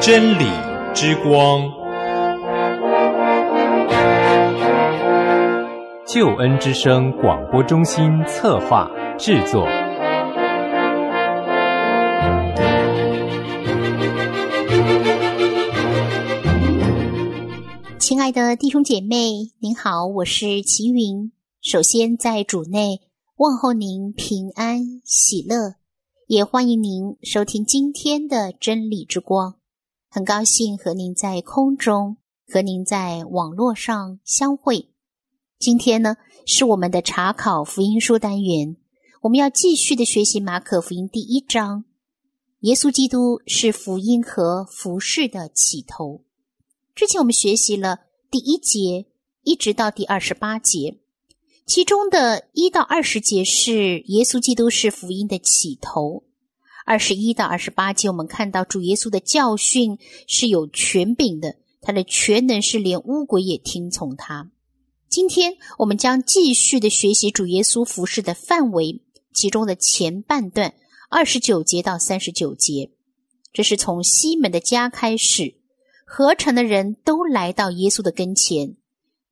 真理之光，救恩之声广播中心策划制作。亲爱的弟兄姐妹，您好，我是齐云。首先在主内问候您平安喜乐，也欢迎您收听今天的真理之光。很高兴和您在空中，和您在网络上相会。今天呢，是我们的查考福音书单元，我们要继续的学习马可福音第一章。耶稣基督是福音和服饰的起头。之前我们学习了第一节，一直到第二十八节，其中的一到二十节是耶稣基督是福音的起头。二十一到二十八节，我们看到主耶稣的教训是有权柄的，他的全能是连乌鬼也听从他。今天我们将继续的学习主耶稣服饰的范围，其中的前半段二十九节到三十九节，这是从西门的家开始，合成的人都来到耶稣的跟前，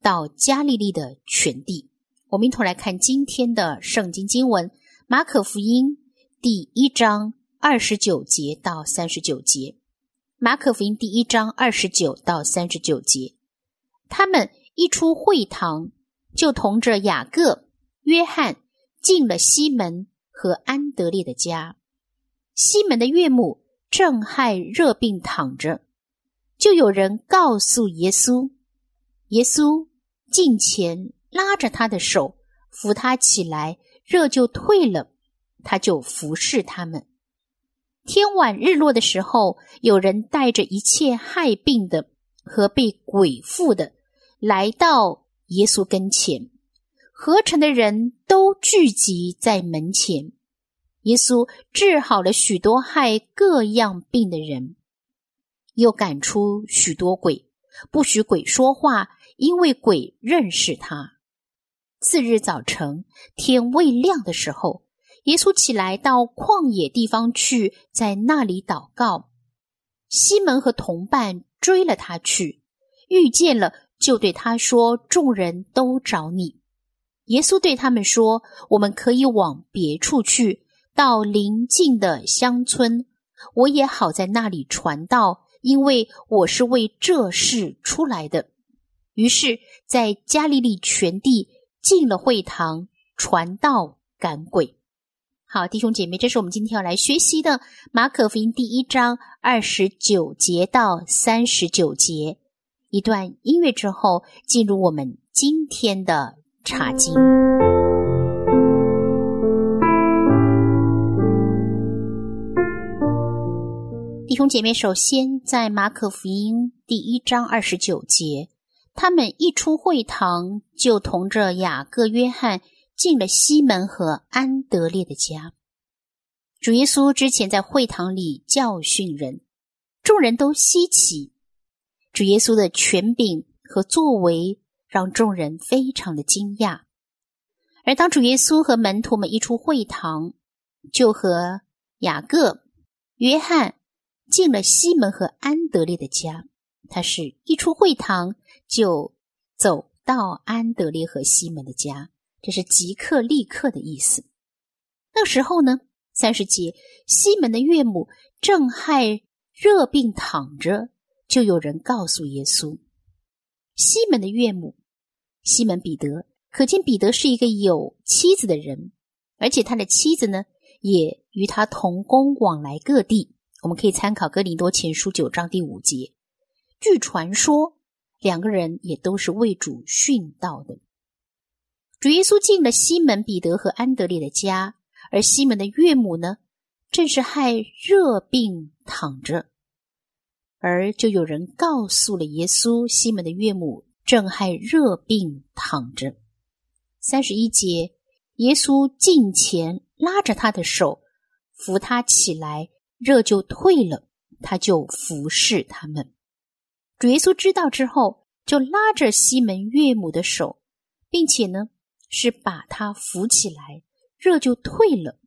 到加利利的全地。我们一同来看今天的圣经经文：马可福音第一章。二十九节到三十九节，马可福音第一章二十九到三十九节，他们一出会堂，就同着雅各、约翰进了西门和安德烈的家。西门的岳母正害热病躺着，就有人告诉耶稣，耶稣近前拉着他的手，扶他起来，热就退了，他就服侍他们。天晚日落的时候，有人带着一切害病的和被鬼附的，来到耶稣跟前。合成的人都聚集在门前。耶稣治好了许多害各样病的人，又赶出许多鬼，不许鬼说话，因为鬼认识他。次日早晨，天未亮的时候。耶稣起来到旷野地方去，在那里祷告。西门和同伴追了他去，遇见了，就对他说：“众人都找你。”耶稣对他们说：“我们可以往别处去，到邻近的乡村，我也好在那里传道，因为我是为这事出来的。”于是，在加利利全地进了会堂，传道赶鬼。好，弟兄姐妹，这是我们今天要来学习的《马可福音》第一章二十九节到三十九节。一段音乐之后，进入我们今天的查经。兄姐妹，首先在《马可福音》第一章二十九节，他们一出会堂，就同着雅各、约翰。进了西门和安德烈的家。主耶稣之前在会堂里教训人，众人都稀奇。主耶稣的权柄和作为让众人非常的惊讶。而当主耶稣和门徒们一出会堂，就和雅各、约翰进了西门和安德烈的家。他是一出会堂就走到安德烈和西门的家。这是即刻立刻的意思。那时候呢，三十节，西门的岳母正害热病躺着，就有人告诉耶稣。西门的岳母，西门彼得，可见彼得是一个有妻子的人，而且他的妻子呢，也与他同工往来各地。我们可以参考哥林多前书九章第五节。据传说，两个人也都是为主殉道的。主耶稣进了西门彼得和安德烈的家，而西门的岳母呢，正是害热病躺着，而就有人告诉了耶稣，西门的岳母正害热病躺着。三十一节，耶稣近前拉着他的手，扶他起来，热就退了，他就服侍他们。主耶稣知道之后，就拉着西门岳母的手，并且呢是把他扶起来，热就退了。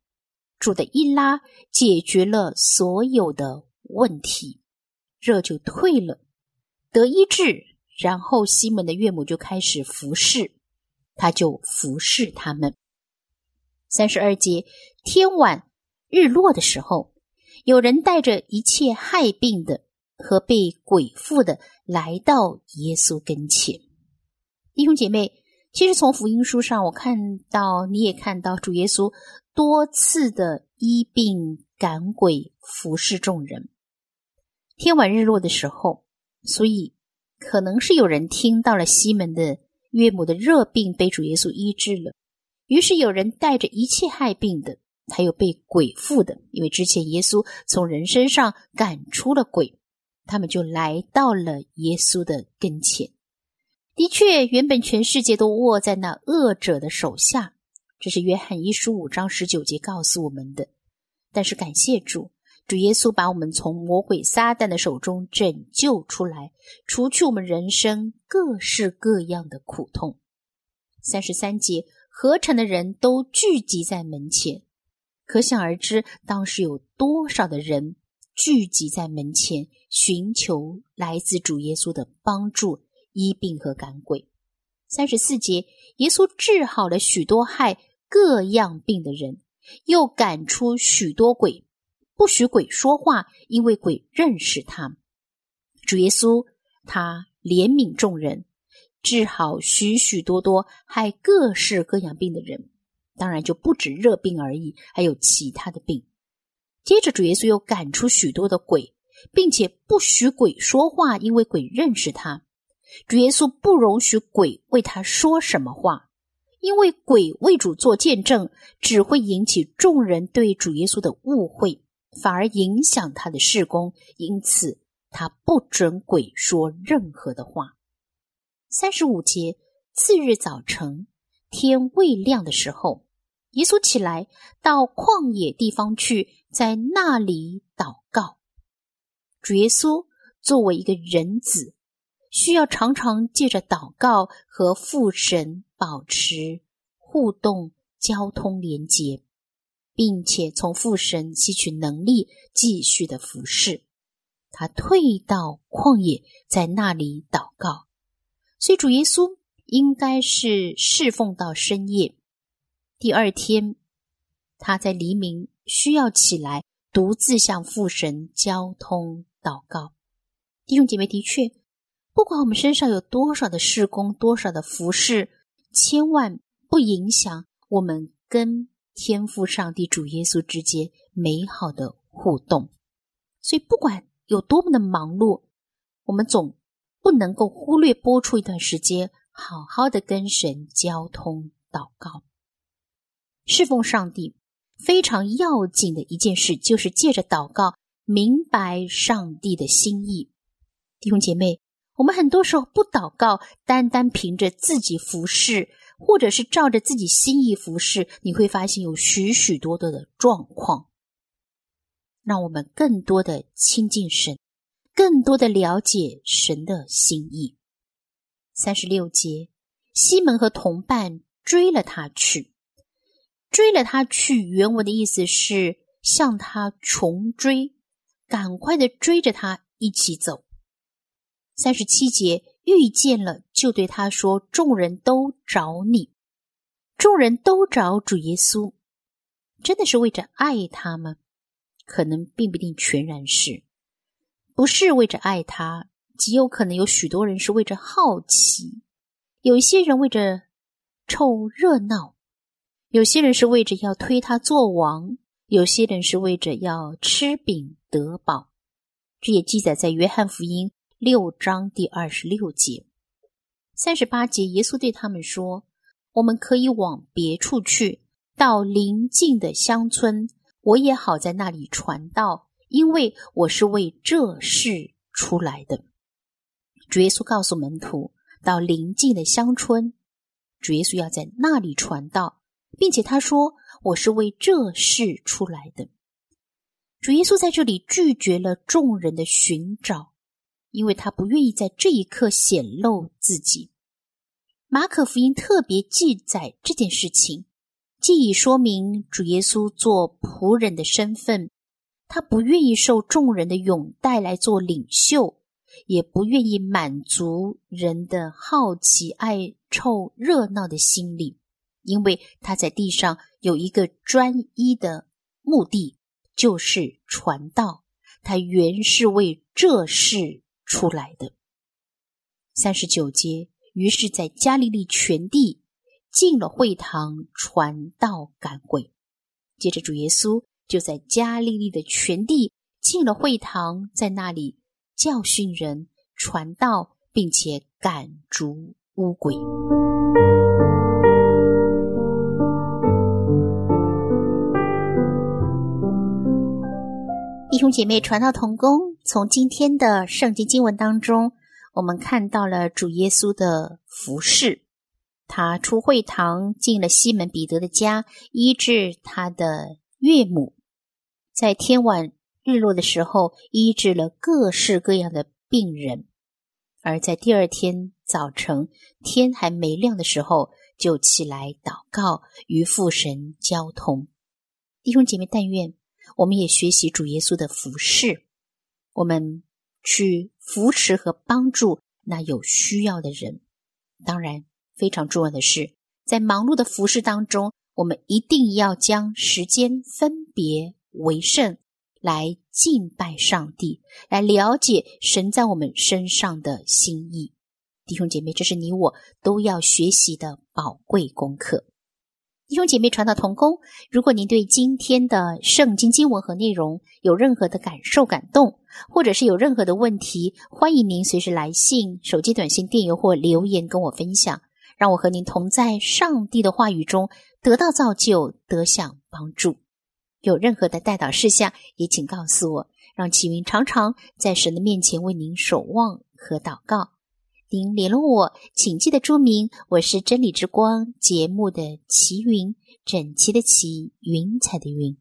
主的一拉，解决了所有的问题，热就退了，得医治。然后西门的岳母就开始服侍，他就服侍他们。三十二节，天晚日落的时候，有人带着一切害病的和被鬼附的来到耶稣跟前。弟兄姐妹，其实从福音书上，我看到你也看到主耶稣多次的医病赶鬼，服侍众人。天晚日落的时候，所以。可能是有人听到了西门的岳母的热病被主耶稣医治了，于是有人带着一切害病的，还有被鬼附的，因为之前耶稣从人身上赶出了鬼，他们就来到了耶稣的跟前。的确，原本全世界都握在那恶者的手下，这是约翰一书五章十九节告诉我们的。但是感谢主。主耶稣把我们从魔鬼撒旦的手中拯救出来，除去我们人生各式各样的苦痛。三十三节，合成的人都聚集在门前，可想而知，当时有多少的人聚集在门前，寻求来自主耶稣的帮助、医病和赶鬼。三十四节，耶稣治好了许多害各样病的人，又赶出许多鬼。不许鬼说话，因为鬼认识他。主耶稣他怜悯众人，治好许许多多害各式各样病的人，当然就不止热病而已，还有其他的病。接着主耶稣又赶出许多的鬼，并且不许鬼说话，因为鬼认识他。主耶稣不容许鬼为他说什么话，因为鬼为主做见证，只会引起众人对主耶稣的误会。反而影响他的事工，因此他不准鬼说任何的话。三十五节，次日早晨，天未亮的时候，耶稣起来到旷野地方去，在那里祷告。主耶稣作为一个人子，需要常常借着祷告和父神保持互动、交通连接。并且从父神吸取能力，继续的服侍。他退到旷野，在那里祷告。所以主耶稣应该是侍奉到深夜。第二天，他在黎明需要起来，独自向父神交通祷告。弟兄姐妹，的确，不管我们身上有多少的事工，多少的服侍，千万不影响我们跟。天赋上帝主耶稣之间美好的互动，所以不管有多么的忙碌，我们总不能够忽略播出一段时间，好好的跟神交通祷告，侍奉上帝非常要紧的一件事，就是借着祷告明白上帝的心意。弟兄姐妹，我们很多时候不祷告，单单凭着自己服侍。或者是照着自己心意服侍，你会发现有许许多多的状况，让我们更多的亲近神，更多的了解神的心意。三十六节，西门和同伴追了他去，追了他去。原文的意思是向他穷追，赶快的追着他一起走。三十七节。遇见了，就对他说：“众人都找你，众人都找主耶稣，真的是为着爱他吗？可能并不一定全然是，不是为着爱他，极有可能有许多人是为着好奇，有一些人为着凑热闹，有些人是为着要推他做王，有些人是为着要吃饼得饱。这也记载在约翰福音。”六章第二十六节、三十八节，耶稣对他们说：“我们可以往别处去，到邻近的乡村，我也好在那里传道，因为我是为这事出来的。”主耶稣告诉门徒，到邻近的乡村，主耶稣要在那里传道，并且他说：“我是为这事出来的。”主耶稣在这里拒绝了众人的寻找。因为他不愿意在这一刻显露自己。马可福音特别记载这件事情，既已说明主耶稣做仆人的身份，他不愿意受众人的拥戴来做领袖，也不愿意满足人的好奇、爱凑热闹的心理，因为他在地上有一个专一的目的，就是传道。他原是为这事出来的。三十九节，于是，在加利利全地进了会堂传道赶鬼。接着，主耶稣就在加利利的全地进了会堂，在那里教训人、传道，并且赶逐污鬼。弟兄姐妹，传道同工，从今天的圣经经文当中，我们看到了主耶稣的服饰。他出会堂，进了西门彼得的家，医治他的岳母。在天晚日落的时候，医治了各式各样的病人。而在第二天早晨，天还没亮的时候，就起来祷告，与父神交通。弟兄姐妹，但愿。我们也学习主耶稣的服侍，我们去扶持和帮助那有需要的人。当然，非常重要的是，在忙碌的服侍当中，我们一定要将时间分别为圣，来敬拜上帝，来了解神在我们身上的心意。弟兄姐妹，这是你我都要学习的宝贵功课。弟兄姐妹，传道同工，如果您对今天的圣经经文和内容有任何的感受、感动，或者是有任何的问题，欢迎您随时来信、手机短信、电邮或留言跟我分享，让我和您同在上帝的话语中得到造就、得享帮助。有任何的代祷事项，也请告诉我，让齐云常常在神的面前为您守望和祷告。您联络我，请记得注明我是真理之光节目的齐云，整齐的齐，云彩的云。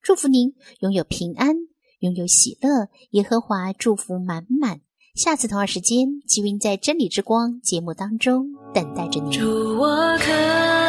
祝福您拥有平安，拥有喜乐，耶和华祝福满满。下次同样时间，齐云在真理之光节目当中等待着你。祝我渴